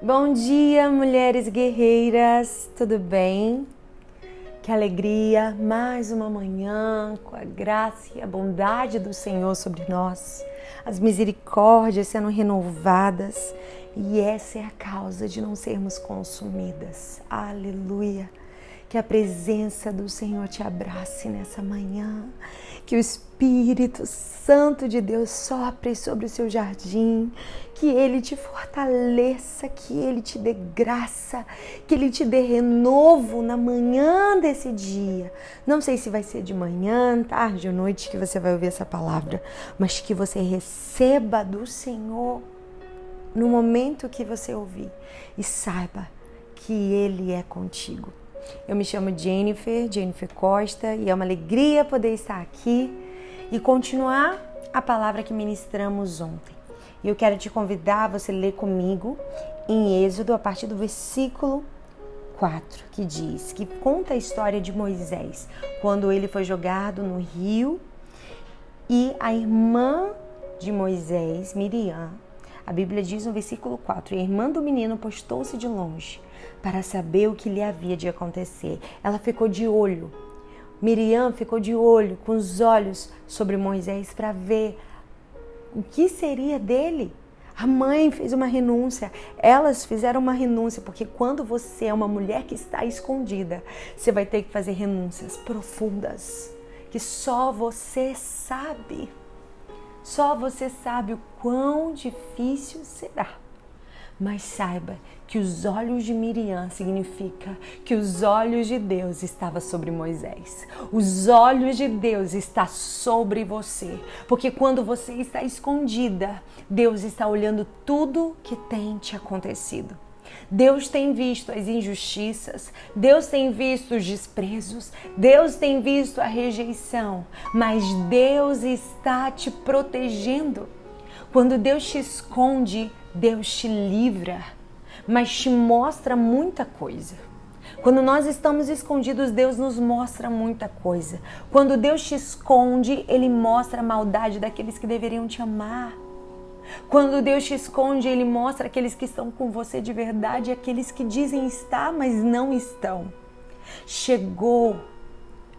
Bom dia, mulheres guerreiras, tudo bem? Que alegria, mais uma manhã com a graça e a bondade do Senhor sobre nós, as misericórdias sendo renovadas e essa é a causa de não sermos consumidas. Aleluia! Que a presença do Senhor te abrace nessa manhã. Que o Espírito Santo de Deus sopre sobre o seu jardim. Que ele te fortaleça, que ele te dê graça, que ele te dê renovo na manhã desse dia. Não sei se vai ser de manhã, tarde ou noite que você vai ouvir essa palavra, mas que você receba do Senhor no momento que você ouvir e saiba que ele é contigo. Eu me chamo Jennifer, Jennifer Costa, e é uma alegria poder estar aqui e continuar a palavra que ministramos ontem. E eu quero te convidar a você ler comigo em Êxodo, a partir do versículo 4, que diz, que conta a história de Moisés, quando ele foi jogado no rio e a irmã de Moisés, Miriam, a Bíblia diz no versículo 4: a irmã do menino postou-se de longe para saber o que lhe havia de acontecer. Ela ficou de olho. Miriam ficou de olho, com os olhos sobre Moisés, para ver o que seria dele. A mãe fez uma renúncia, elas fizeram uma renúncia, porque quando você é uma mulher que está escondida, você vai ter que fazer renúncias profundas, que só você sabe. Só você sabe o quão difícil será. Mas saiba que os olhos de Miriam significa que os olhos de Deus estavam sobre Moisés. Os olhos de Deus está sobre você, porque quando você está escondida, Deus está olhando tudo que tem te acontecido. Deus tem visto as injustiças, Deus tem visto os desprezos, Deus tem visto a rejeição, mas Deus está te protegendo. Quando Deus te esconde, Deus te livra, mas te mostra muita coisa. Quando nós estamos escondidos, Deus nos mostra muita coisa. Quando Deus te esconde, Ele mostra a maldade daqueles que deveriam te amar. Quando Deus te esconde, Ele mostra aqueles que estão com você de verdade e aqueles que dizem estar, mas não estão. Chegou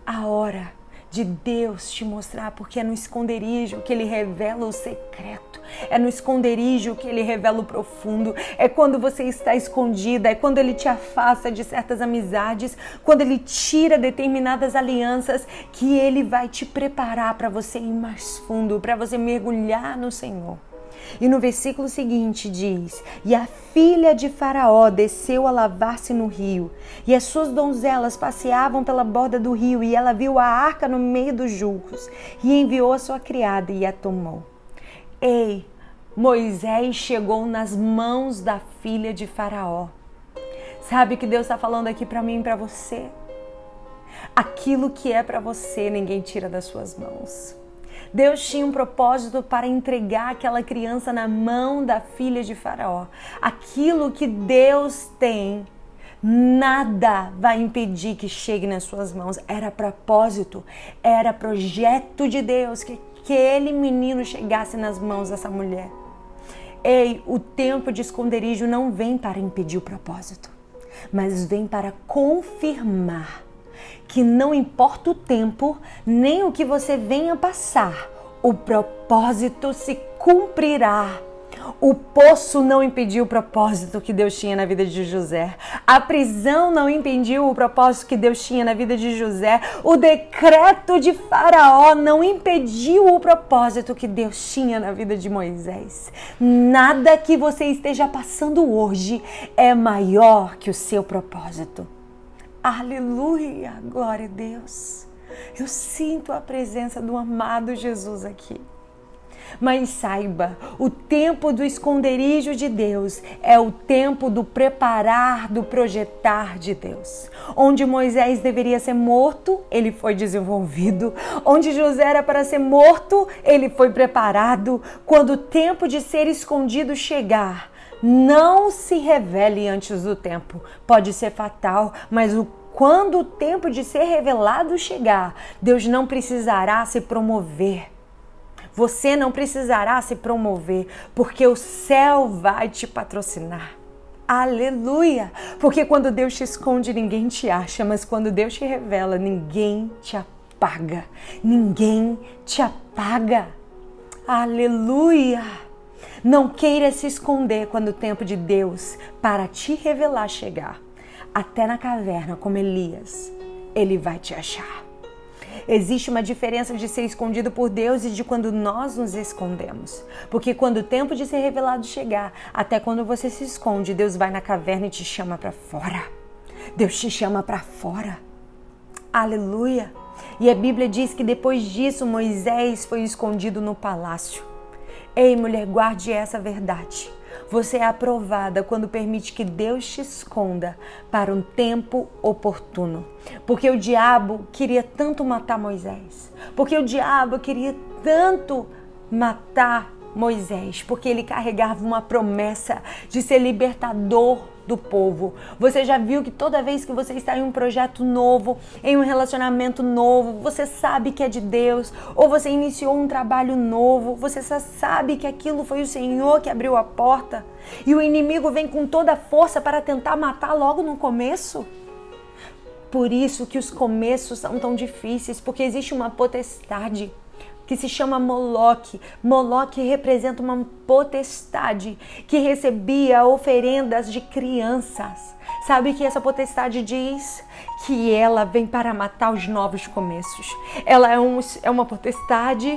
a hora de Deus te mostrar, porque é no esconderijo que Ele revela o secreto, é no esconderijo que Ele revela o profundo, é quando você está escondida, é quando Ele te afasta de certas amizades, quando Ele tira determinadas alianças, que Ele vai te preparar para você ir mais fundo, para você mergulhar no Senhor. E no versículo seguinte diz: E a filha de Faraó desceu a lavar-se no rio, e as suas donzelas passeavam pela borda do rio, e ela viu a arca no meio dos julgos, e enviou a sua criada e a tomou. Ei, Moisés chegou nas mãos da filha de Faraó. Sabe o que Deus está falando aqui para mim e para você? Aquilo que é para você, ninguém tira das suas mãos. Deus tinha um propósito para entregar aquela criança na mão da filha de Faraó. Aquilo que Deus tem, nada vai impedir que chegue nas suas mãos. Era propósito, era projeto de Deus que aquele menino chegasse nas mãos dessa mulher. Ei, o tempo de esconderijo não vem para impedir o propósito, mas vem para confirmar que não importa o tempo, nem o que você venha passar, o propósito se cumprirá. O poço não impediu o propósito que Deus tinha na vida de José. A prisão não impediu o propósito que Deus tinha na vida de José. O decreto de Faraó não impediu o propósito que Deus tinha na vida de Moisés. Nada que você esteja passando hoje é maior que o seu propósito. Aleluia, glória a Deus. Eu sinto a presença do amado Jesus aqui. Mas saiba, o tempo do esconderijo de Deus é o tempo do preparar, do projetar de Deus. Onde Moisés deveria ser morto, ele foi desenvolvido. Onde José era para ser morto, ele foi preparado. Quando o tempo de ser escondido chegar, não se revele antes do tempo. Pode ser fatal, mas o quando o tempo de ser revelado chegar, Deus não precisará se promover. Você não precisará se promover, porque o céu vai te patrocinar. Aleluia! Porque quando Deus te esconde, ninguém te acha, mas quando Deus te revela, ninguém te apaga. Ninguém te apaga. Aleluia! Não queira se esconder quando o tempo de Deus para te revelar chegar. Até na caverna, como Elias, ele vai te achar. Existe uma diferença de ser escondido por Deus e de quando nós nos escondemos. Porque quando o tempo de ser revelado chegar, até quando você se esconde, Deus vai na caverna e te chama para fora. Deus te chama para fora. Aleluia! E a Bíblia diz que depois disso Moisés foi escondido no palácio. Ei, mulher, guarde essa verdade. Você é aprovada quando permite que Deus te esconda para um tempo oportuno. Porque o diabo queria tanto matar Moisés. Porque o diabo queria tanto matar Moisés, porque ele carregava uma promessa de ser libertador do povo. Você já viu que toda vez que você está em um projeto novo, em um relacionamento novo, você sabe que é de Deus, ou você iniciou um trabalho novo, você só sabe que aquilo foi o Senhor que abriu a porta e o inimigo vem com toda a força para tentar matar logo no começo? Por isso que os começos são tão difíceis, porque existe uma potestade que se chama Moloque. Moloque representa uma potestade que recebia oferendas de crianças. Sabe que essa potestade diz que ela vem para matar os novos começos. Ela é, um, é uma potestade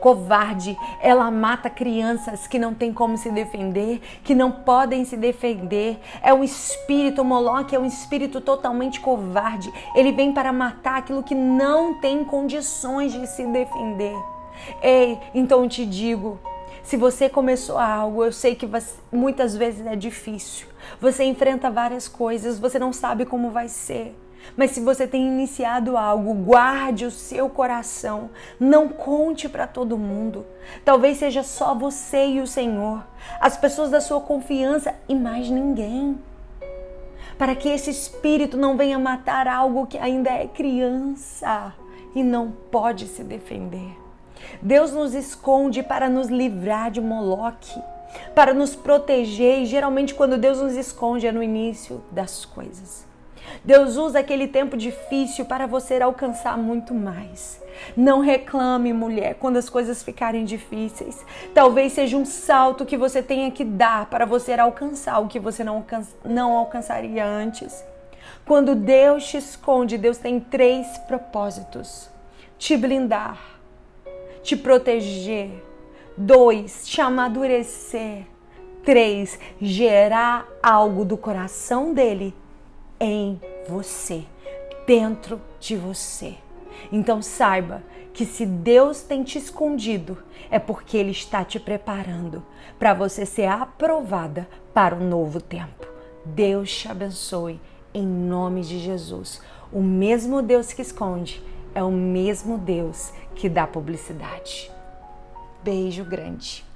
covarde, ela mata crianças que não têm como se defender, que não podem se defender. É um espírito, Moloque é um espírito totalmente covarde. Ele vem para matar aquilo que não tem condições de se defender. Ei, então eu te digo, se você começou algo, eu sei que muitas vezes é difícil. Você enfrenta várias coisas, você não sabe como vai ser. Mas se você tem iniciado algo, guarde o seu coração. Não conte para todo mundo. Talvez seja só você e o Senhor, as pessoas da sua confiança e mais ninguém. Para que esse espírito não venha matar algo que ainda é criança e não pode se defender. Deus nos esconde para nos livrar de Moloque, para nos proteger, e geralmente quando Deus nos esconde é no início das coisas. Deus usa aquele tempo difícil para você alcançar muito mais. Não reclame, mulher, quando as coisas ficarem difíceis. Talvez seja um salto que você tenha que dar para você alcançar o que você não, alcança, não alcançaria antes. Quando Deus te esconde, Deus tem três propósitos: te blindar, te proteger, dois, te amadurecer, três, gerar algo do coração dele em você, dentro de você. Então saiba que se Deus tem te escondido, é porque Ele está te preparando para você ser aprovada para o novo tempo. Deus te abençoe em nome de Jesus. O mesmo Deus que esconde é o mesmo Deus que dá publicidade. Beijo grande.